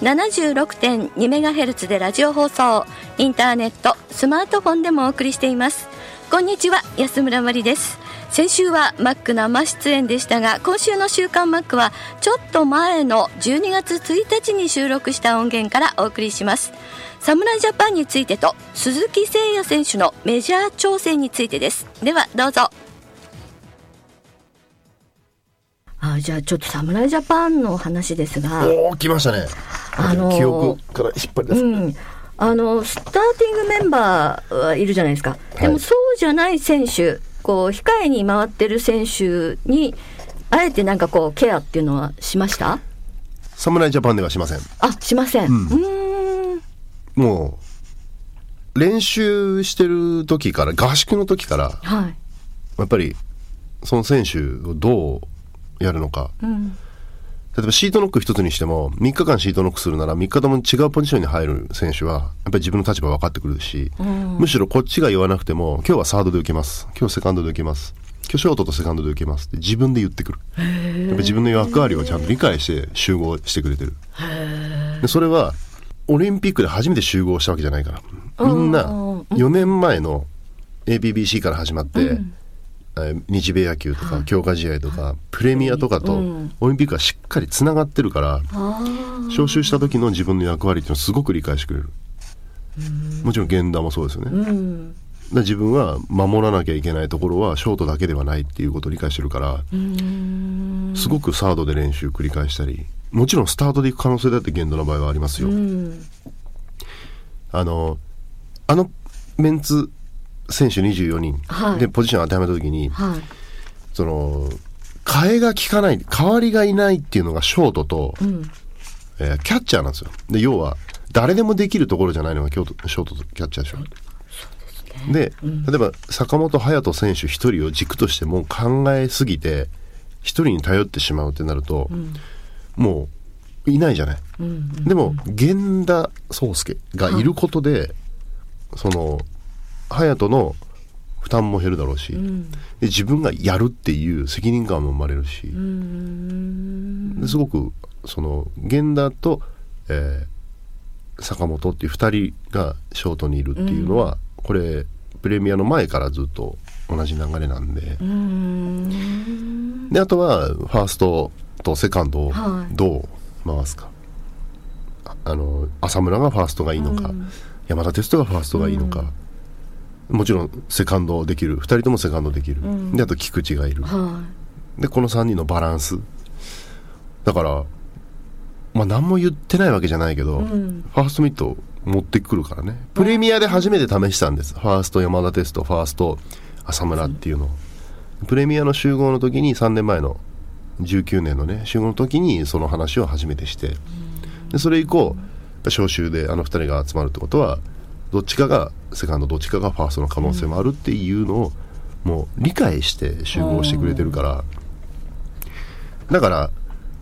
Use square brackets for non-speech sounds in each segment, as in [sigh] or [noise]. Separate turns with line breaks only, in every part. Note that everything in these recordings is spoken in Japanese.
FM76.2MHz でラジオ放送インターネットスマートフォンでもお送りしています。こんにちは安村まりです。先週はマック生出演でしたが今週の週刊マックはちょっと前の12月1日に収録した音源からお送りします。侍ジャパンについてと鈴木誠也選手のメジャー挑戦についてです。ではどうぞ。あじゃあちょっと侍ジャパンの話ですが。
おお来ましたね
あのー
記憶から引っ張り出す、
うん、あのスターティングメンバーはいるじゃないですか、でもそうじゃない選手こう控えに回ってる選手にあえてなんかこうケアっていうのはしました？
侍ジャパンではしません。
あしません、
うん。もう練習してる時から合宿の時から
はい、
やっぱりその選手をどうやるのか。
うん、
例えばシートノック一つにしても3日間シートノックするなら3日とも違うポジションに入る選手はやっぱり自分の立場分かってくるし、むしろこっちが言わなくても今日はサードで受けます。今日セカンドで受けます。今日ショートとセカンドで受けます。って自分で言ってくる。やっぱ自分の役割をちゃんと理解して集合してくれてる。でそれはオリンピックで初めて集合したわけじゃないから。みんな
うん。
4年前の ABBC から始まって、えー日米野球とか強化試合とかプレミアとかと
うん。
オリンピックはしっかりつながってるから
あ
招集した時の自分の役割っていうのをすごく理解してくれる。もちろん源田もそうですよね、自分は守らなきゃいけないところはショートだけではないっていうことを理解してるから
うん。
すごくサードで練習繰り返したりもちろんスタートで行く可能性だって源田の場合はありますよ、
うん。
あのあのメンツ選手24人。
はい。
でポジション当てはめた時に、
はい。
その替えが効かない代わりがいないっていうのがショートと、
うん。
えーキャッチャーなんですよ。で要は誰でもできるところじゃないのが京都ショートとキャッチャーでしょ。で、例えば坂本勇人選手一人を軸としてもう考えすぎて一人に頼ってしまうってなると、もういないじゃない、でも源田壮介がいることで、その勇人の負担も減るだろうし、で自分がやるっていう責任感も生まれるし、ですごくその源田と、えー坂本っていう2人がショートにいるっていうのは、これプレミアの前からずっと同じ流れなんで、であとはファーストとセカンドを
はい。
どう回すか、ああの浅村がファーストがいいのか、山田哲人がファーストがいいのか、もちろんセカンドできる。2人ともセカンドできる、であと菊池がいる、
は
でこの3人のバランス。だからまあ何も言ってないわけじゃないけど、ファーストミット持ってくるからね。プレミアで初めて試したんです。ファースト山田テストファースト浅村っていうの。をプレミアの集合の時に3年前の19年のね集合の時にその話を初めてして。でそれ以降招集であの2人が集まるってことはどっちかがセカンドどっちかがファーストの可能性もあるっていうのをもう理解して集合してくれてるから。だから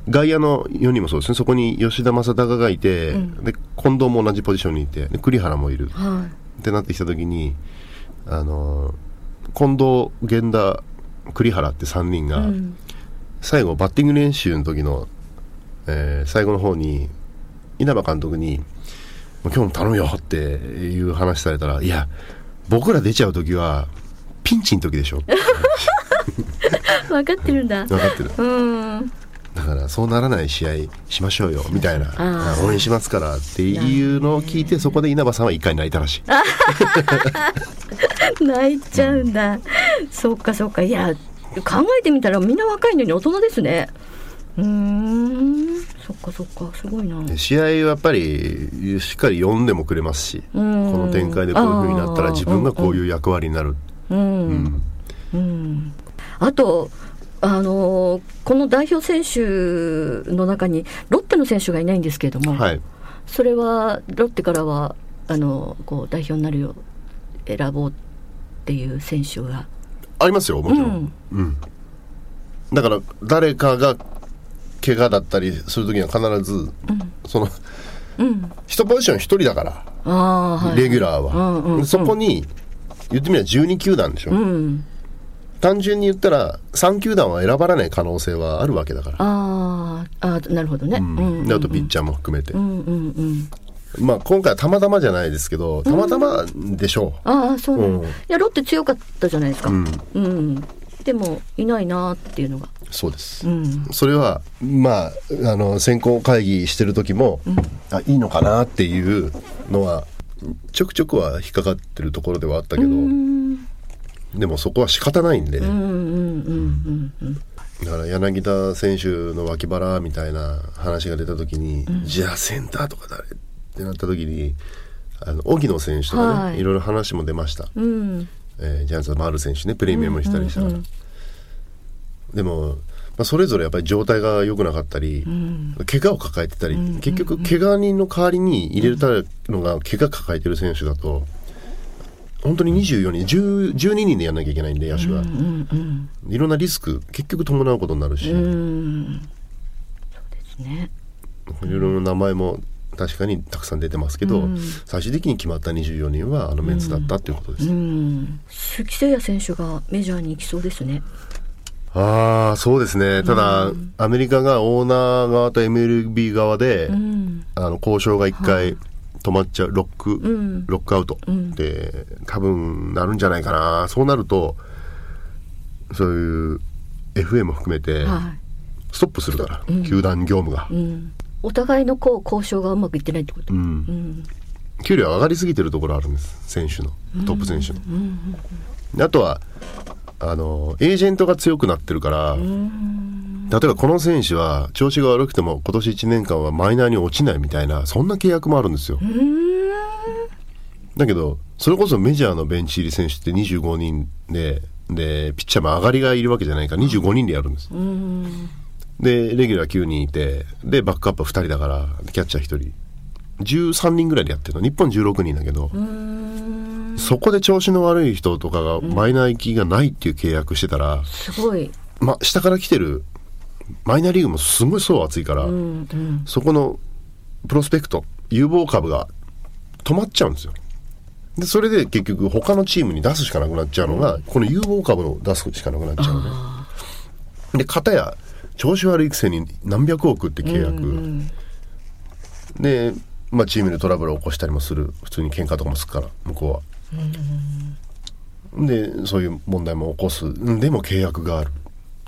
外野の4人もそうですね。そこに吉田正尚がいて、で近藤も同じポジションにいてで栗原もいる。
い。は
ってなってきた時にあの近藤源田栗原って3人が、最後バッティング練習の時の、えー最後の方に稲葉監督に「もう今日も頼むよ」っていう話されたら「いや僕ら出ちゃう時はピンチの時でしょ」
い [laughs] 分かってるんだ。
分かってる。
うん。
だからそうならない試合しましょうよみたいな。応援しますからっていうのを聞いてそこで稲葉さんは一回泣いたらしい。[laughs]
泣いちゃうんだ、そっかそっか。いや考えてみたらみんな若いのに大人ですね。うーんそっかそっかすごいな。
で試合はやっぱりしっかり読んでもくれますしこ
ん。
の展開でこういう風になったら自分がこういう役割になる。
うん、うん、あとあのーこの代表選手の中にロッテの選手がいないんですけれども、
はい。
それはロッテからはあのこう代表になるよう選ぼうっていう選手が。
ありますよもちろん、うん。だから誰かが怪我だったりする時には必ず、その
うん。
一ポジション一人だから
はい。
レギュラーは、
うんうんうん。
そこに言ってみれば12球団でしょ、
うん。
単純に言ったら3球団は選ばれない可能性はあるわけだから、
あーあーなるほどね、うん。うん
であとピッチャーも含めて、
うんうんうん。
まあ今回はたまたまじゃないですけどたまたまでしょ
ああそうなの、
うん。
いやロッテ強かったじゃないですか、
う、
う
うんん
でもいないなっていうのが。
そうです、
うん。
それはまああの選考会議してる時も、あいいのかなっていうのはちょくちょくは引っかかってるところではあったけど、
うん。
でもそこは仕方ないんで、
うんうんうんうん
だから柳田選手の脇腹みたいな話が出た時に、じゃあセンターとか誰？ってなった時にあの荻野選手とかね、
はい。
い、ろいろ話も出ました、
うん
えージャイアンツの丸選手ねプレミアムにしたりしたから、でも、まあ、それぞれやっぱり状態が良くなかったり、怪我を抱えてたり、結局怪我人の代わりに入れたのが怪我抱えてる選手だと本当に24人10 12人でやんなきゃいけないんで野手が、
うんうん
いろんなリスク結局伴うことになるし、
うんうん。そうですね。
いろいろな名前も確かにたくさん出てますけど、
うん。
最終的に決まった24人はあのメンツだったっていうことです、
うん。鈴木誠也選手がメジャーに行きそうですね。
ああそうですね。ただ、アメリカがオーナー側と MLB 側で、
うん。
あの交渉が一回止まっちゃうロック、
ん。
ロックアウト。
ん。
で多分なるんじゃないかな。そうなるとそういう FM も含めて
は
ストップするから、球団業務が。
い、うん、お互いのこう交渉がうまくいってないってこと、
うん。
うん。
給料上がりすぎてるところあるんです。選手のトップ選手の、であとはあのエージェントが強くなってるから、例えばこの選手は調子が悪くても今年1年間はマイナーに落ちないみたいなそんな契約もあるんですよ、だけどそれこそメジャーのベンチ入り選手って25人ででピッチャーも上がりがいるわけじゃないから25人でやるんです、でレギュラー9人いてでバックアップは2人だからキャッチャー1人。13人ぐらいでやってるの。日本16人だけど、そこで調子の悪い人とかがマイナー行きがないっていう契約してたら、
すごい、
まあ、下から来てるマイナーリーグもすごい層厚いから、
うんうん、
そこのプロスペクト有望株が止まっちゃうんですよ。でそれで結局他のチームに出すしかなくなっちゃうのが、この有望株を出すしかなくなっちゃうのでで片や調子悪いくせに何百億って契約、で、まあ、チームでトラブルを起こしたりもする。普通に喧嘩とかもするから向こうは、でそういう問題も起こす。んでも契約がある。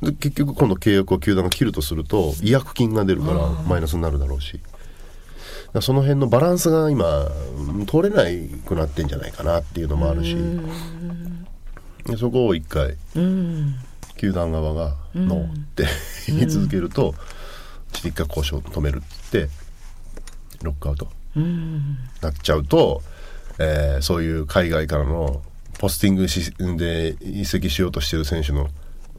で結局今度契約を球団が切るとすると違約金が出るからマイナスになるだろうし。その辺のバランスが今うん取れないくなってんじゃないかなっていうのもあるし。でそこを一回
うん、
球団側が「ノー」って言い続けると、ちょっと一回交渉を止めるってロックアウト。
うん、
なっちゃうと、えーそういう海外からのポスティングしで移籍しようとしてる選手の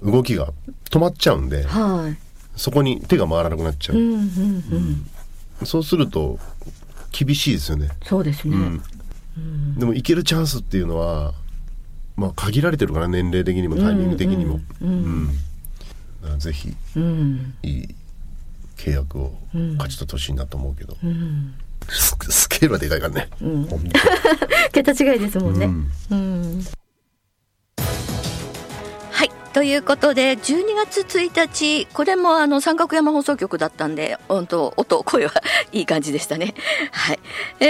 動きが止まっちゃうんで
はい、
そこに手が回らなくなっちゃう、
うんうんうん、
そうすると厳しいですよね、
そうですね、
うん。でも行けるチャンスっていうのはまあ限られてるから年齢的にもタイミング的にも、うんだからぜひ
うん、
いい契約を勝ち取ってほしいなと思うけど、
うん、
ススケールはでかいからね、本当に。[laughs]
桁違いですもんね。
うん。
うん、はいということで12月1日これもあの三角山放送局だったんで本当音声はいい感じでしたね。はい、え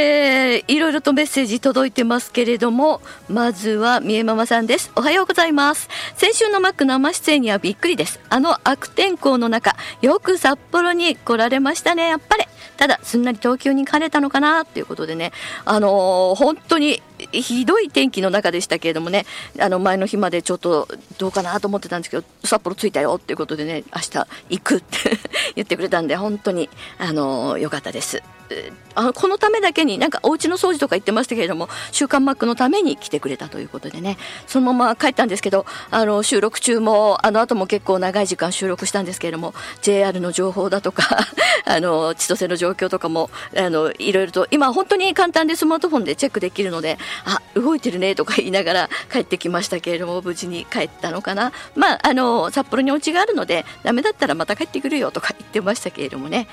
ー、いろいろとメッセージ届いてますけれどもまずはみえママさんです。おはようございます。先週のマック生出演にはびっくりです。あの悪天候の中よく札幌に来られましたねやっぱり。ただすんなり東京に帰れたのかなということでね。あのー、本当にひどい天気の中でしたけれどもねあの前の日までちょっとどうかなと思ってたんですけど札幌着いたよっていうことでね明日行くって。言ってくれたんで本当にあの良かったです。あのこのためだけになんかお家の掃除とか言ってましたけれども「週刊マック」のために来てくれたということでねそのまま帰ったんですけどあの収録中もあの後も結構長い時間収録したんですけれども JR の情報だとか [laughs] あの千歳の状況とかもあのいろいろと今本当に簡単でスマートフォンでチェックできるのであ動いてるねとか言いながら [laughs] 帰ってきましたけれども無事に帰ったのかなまああの札幌にお家があるのでダメだったらまた帰ってくるよとか言ってましたけれどもね。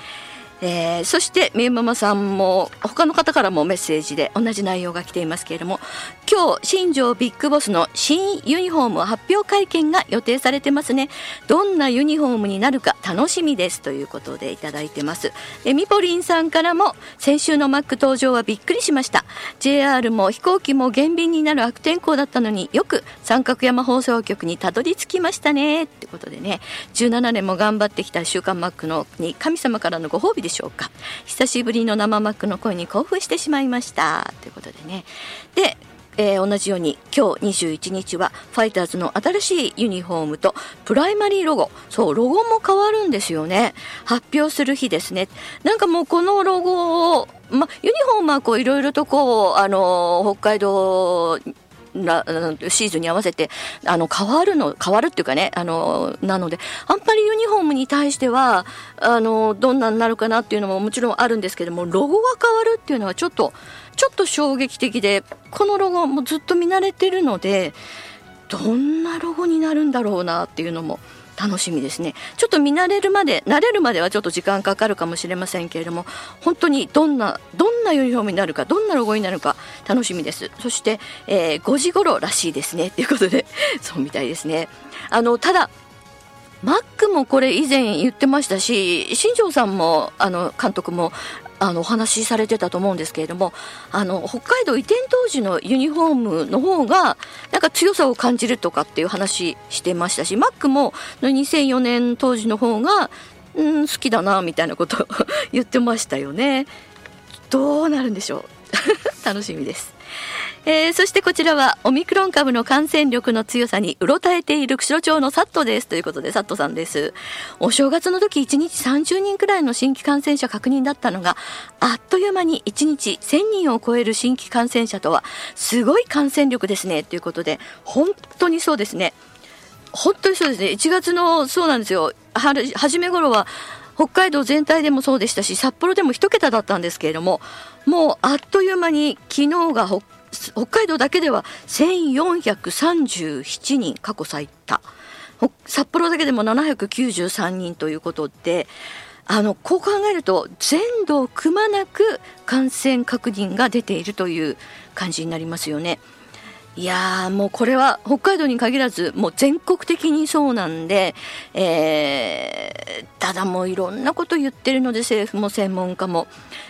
えー、そしてみゆママさんも他の方からもメッセージで同じ内容が来ていますけれども今日新庄ビッグボスの新ユニフォーム発表会見が予定されてますね。どんなユニフォームになるか楽しみです。ということでいただいてます。でみぽりんさんからも先週のマック登場はびっくりしました。JR も飛行機も減便になる悪天候だったのによく三角山放送局にたどり着きましたね。ってことでね17年も頑張ってきた週刊マックのに神様からのご褒美ででしょうか。久しぶりの生マックの声に興奮してしまいました。ということでね。でえー、同じように今日21日はファイターズの新しいユニフォームとプライマリーロゴ。そうロゴも変わるんですよね。発表する日ですね。なんかもうこのロゴをまユニフォームはこういろいろとこうあの北海道シーズンに合わせてあの変わるの変わるっていうかねあのなのであんまりユニフォームに対してはあのどんなになるかなっていうのももちろんあるんですけどもロゴが変わるっていうのはちょっとちょっと衝撃的でこのロゴもずっと見慣れてるのでどんなロゴになるんだろうなっていうのも楽しみですね。ちょっと見慣れるまで慣れるまではちょっと時間かかるかもしれませんけれども本当にどんなどんなユニフォームになるかどんなロゴになるか楽しみです。そして、えー、5時頃らしいですね。ということで [laughs] そうみたいですね。あのただマックもこれ以前言ってましたし新庄さんもあの監督もあのお話しされてたと思うんですけれどもあの北海道移転当時のユニフォームの方がなんか強さを感じるとかっていう話してましたしマックも2004年当時の方が、うん、好きだなみたいなこと [laughs] 言ってましたよね。どうなるんでしょう [laughs] 楽しみです。えー、そしてこちらはオミクロン株の感染力の強さにうろたえている釧路町のサットです。ということでサットさんです。お正月の時1日30人くらいの新規感染者確認だったのがあっという間に1日1000人を超える新規感染者とはすごい感染力ですね。ということで本当にそうですね。本当にそうですね。1月のそうなんですよ。初め頃は北海道全体でもそうでしたし札幌でも1桁だったんですけれどももうあっという間に昨日が北北海道だけでは1437人過去最多札幌だけでも793人ということであのこう考えると全土をくまなく感染確認が出ているという感じになりますよね。いやーもうこれは北海道に限らずもう全国的にそうなんで、えー、ただもういろんなこと言ってるので政府も専門家も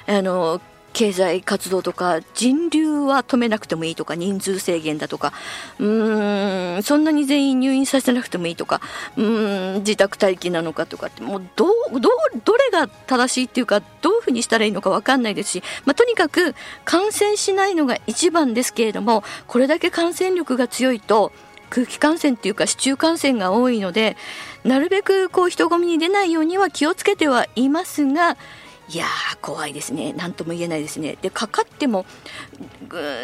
あの経済活動とか人流は止めなくてもいいとか人数制限だとかうーんそんなに全員入院させなくてもいいとかうーん自宅待機なのかとかってもうどどどれが正しいっていうかどういうふうにしたらいいのか分かんないですし、まあ、とにかく感染しないのが一番ですけれどもこれだけ感染力が強いと空気感染っていうか市中感染が多いのでなるべくこう人混みに出ないようには気をつけてはいますがいやー怖いですね。何とも言えないですね。でかかっても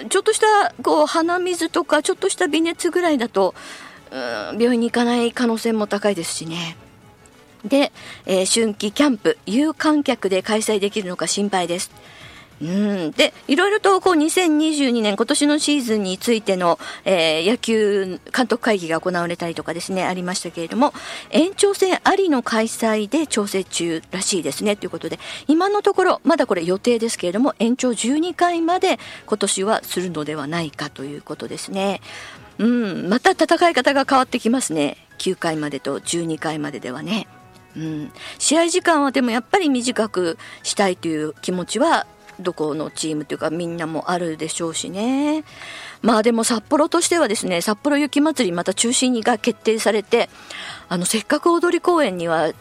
ちょっとしたこう鼻水とかちょっとした微熱ぐらいだと病院に行かない可能性も高いですしね。で、えー、春季キャンプ有観客で開催できるのか心配です。うん、でいろいろとこう2022年今年のシーズンについての、えー、野球監督会議が行われたりとかですねありましたけれども延長戦ありの開催で調整中らしいですねということで今のところまだこれ予定ですけれども延長12回まで今年はするのではないかということですね。うん、また戦い方が変わってきますね。9回までと12回までではね。うん、試合時間はでもやっぱり短くしたいという気持ちはどこのチームというかみんなもあるでしょうしね。まあでも札幌としてはですね、札幌雪まつりまた中止が決定されて、あのせっかく踊り公園には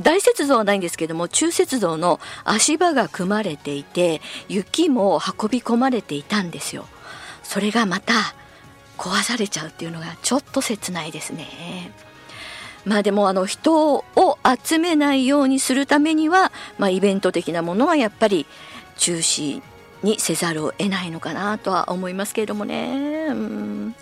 大雪像はないんですけども中雪像の足場が組まれていて雪も運び込まれていたんですよそれがまた壊されちゃうっていうのがちょっと切ないですねまあでもあの人を集めないようにするためには、まあ、イベント的なものはやっぱり中止にせざるを得ないのかなとは思いますけれどもね。うん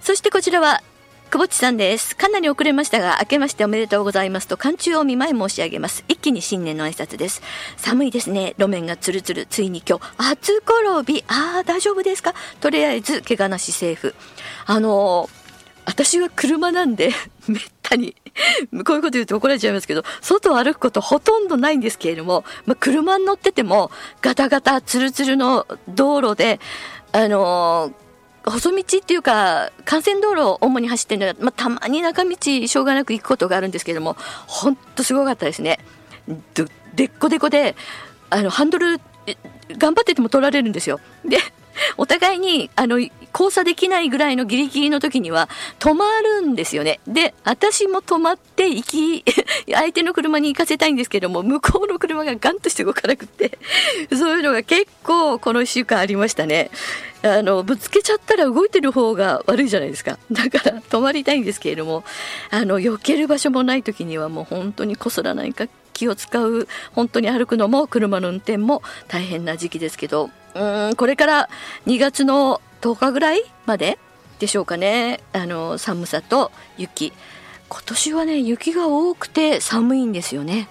そしてこちらは久保地さんです。かなり遅れましたが、明けましておめでとうございますと、寒中を見舞い申し上げます。一気に新年の挨拶です。寒いですね。路面がツルツル。ついに今日、初転び。ああ、大丈夫ですか？とりあえず、怪我なしセーフ。あのー私は車なんで、[laughs] めったに、こういうこと言うと怒られちゃいますけど、外を歩くことほとんどないんですけれども、まあ、車に乗ってても、ガタガタ、ツルツルの道路で、あのー細道っていうか、幹線道路を主に走ってるのは、まあ、たまに中道、しょうがなく行くことがあるんですけれども、本当すごかったですね。でっこでこで、あの、ハンドル、頑張ってても取られるんですよ。で、お互いに、あの、交差できないぐらいのギリギリの時には止まるんですよね。で、私も止まって行き、[laughs] 相手の車に行かせたいんですけども、向こうの車がガンとして動かなくって、[laughs] そういうのが結構この1週間ありましたね。あの、ぶつけちゃったら動いてる方が悪いじゃないですか。だから止まりたいんですけれども、あの、避ける場所もない時にはもう本当にこすらないか気を使う、本当に歩くのも車の運転も大変な時期ですけど、うん、これから2月の10日ぐらいまででしょうかね。あの寒さと雪。今年はね雪が多くて寒いんですよね。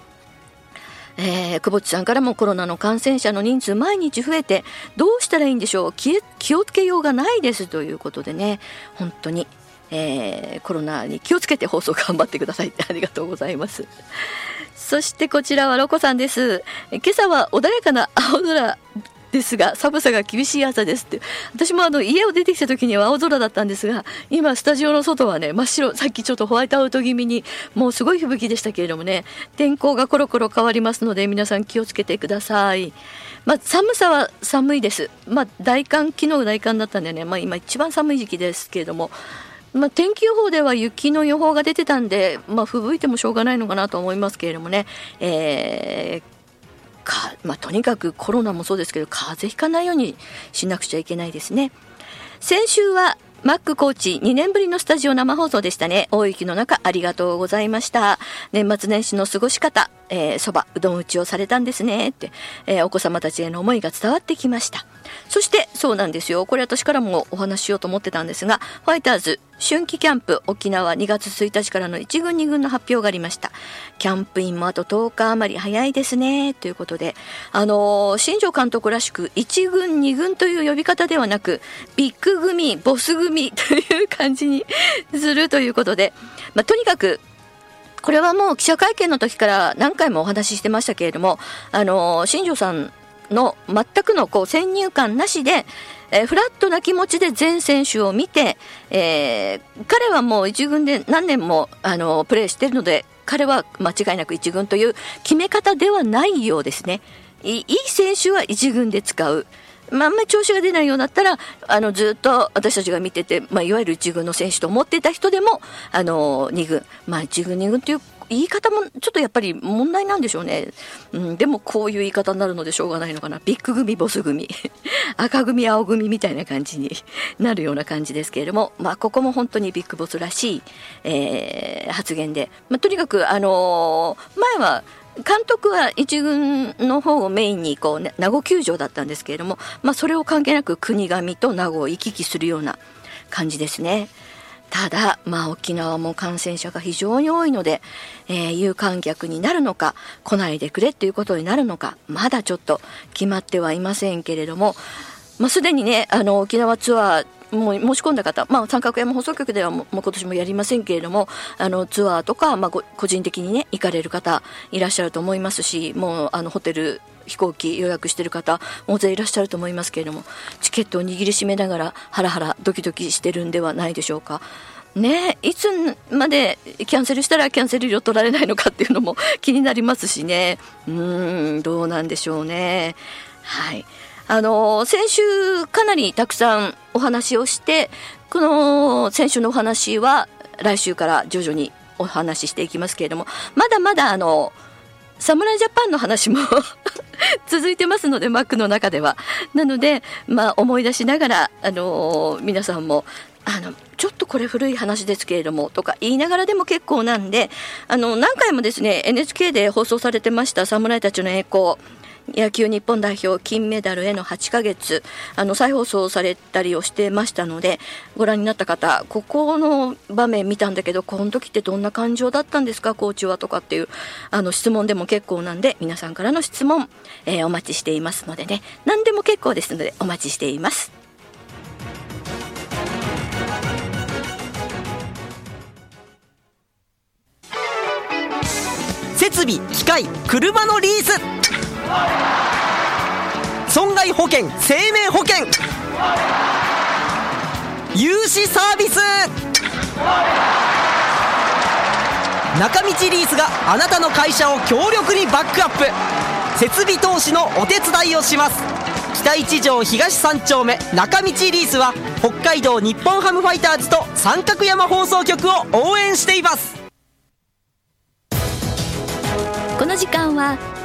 えー、久保地さんからもコロナの感染者の人数毎日増えてどうしたらいいんでしょう？気気をつけようがないですということでね。本当に、えー、コロナに気をつけて放送頑張ってください。っ [laughs] てありがとうございます。そしてこちらはロコさんです。今朝は穏やかな青空ですが寒さが厳しい朝ですって。私もあの家を出てきた時には青空だったんですが今スタジオの外はね真っ白。さっきちょっとホワイトアウト気味にもうすごい吹雪でしたけれどもね。天候がコロコロ変わりますので皆さん気をつけてください。まあ、寒さは寒いです。まあ、大寒、昨日大寒だったんでね、まあ、今一番寒い時期ですけれども、まあ、天気予報では雪の予報が出てたんで、まあ、吹雪いてもしょうがないのかなと思いますけれどもね、えー、か、まあ、とにかくコロナもそうですけど風邪ひかないようにしなくちゃいけないですね先週はマックコーチ2年ぶりのスタジオ生放送でしたね。大雪の中ありがとうございました。年末年始の過ごし方、えー、そば、うどん打ちをされたんですね。って、えー、お子様たちへの思いが伝わってきました。そしてそうなんですよこれ私からもお話ししようと思ってたんですがファイターズ春季キャンプ沖縄2月1日からの1軍2軍の発表がありました。キャンプインもあと10日余り早いですね。ということであのー、新庄監督らしく1軍2軍という呼び方ではなくビッグ組ボス組 [laughs] という感じにするということで、まあ、とにかくこれはもう記者会見の時から何回もお話ししてましたけれども、あの、新庄さんの全くのこう先入観なしで、えー、フラットな気持ちで全選手を見て、えー、彼はもう一軍で何年もあのプレーしているので彼は間違いなく一軍という決め方ではないようですね。いい選手は一軍で使う。まあ、あんまり調子が出ないようだったら、あの、ずっと私たちが見てて、まあ、いわゆる一軍の選手と思っていた人でも、あの、二軍、まあ、一軍、二軍という言い方もちょっとやっぱり問題なんでしょうね。うん、でもこういう言い方になるのでしょうがないのかな。ビッグ組、ボス組、[laughs] 赤組、青組みたいな感じになるような感じですけれども、まあここも本当にビッグボスらしい、えー、発言で、まあ、とにかくあのー、前は監督は一軍の方をメインにこう、ね、名護球場だったんですけれども、まあ、それを関係なく国神と名護を行き来するような感じですね。ただ、まあ、沖縄も感染者が非常に多いので、えー、有観客になるのか、来ないでくれということになるのか、まだちょっと決まってはいませんけれども、まあ、すでにねあの沖縄ツアーも申し込んだ方、まあ、三角山放送局ではもう今年もやりませんけれどもあのツアーとか、まあ、個人的にね行かれる方いらっしゃると思いますしもうあのホテル飛行機予約してる方大勢いらっしゃると思いますけれどもチケットを握りしめながらハラハラドキドキしてるんではないでしょうか。ねいつまでキャンセルしたらキャンセル料取られないのかっていうのも気になりますしね。うんどうなんでしょうね。はい。あの先週かなりたくさんお話をしてこの先週のお話は来週から徐々にお話ししていきますけれどもまだまだあの侍ジャパンの話も [laughs] 続いてますのでマックの中では。なのでまあ思い出しながらあの皆さんもあのちょっとこれ古い話ですけれどもとか言いながらでも結構なんであの何回もですね NHK で放送されてました侍たちの栄光。野球日本代表金メダルへの8ヶ月あの再放送されたりをしてましたのでご覧になった方ここの場面見たんだけどこの時ってどんな感情だったんですか？コーチはとかっていうあの質問でも結構なんで皆さんからの質問、えー、お待ちしていますのでね。何でも結構ですのでお待ちしています。
設備機械車のリース。損害保険生命保険。融資サービス。中道リースがあなたの会社を強力にバックアップ。設備投資のお手伝いをします。北一条東三丁目中道リースは北海道日本ハムファイターズと三角山放送局を応援しています。
この時間は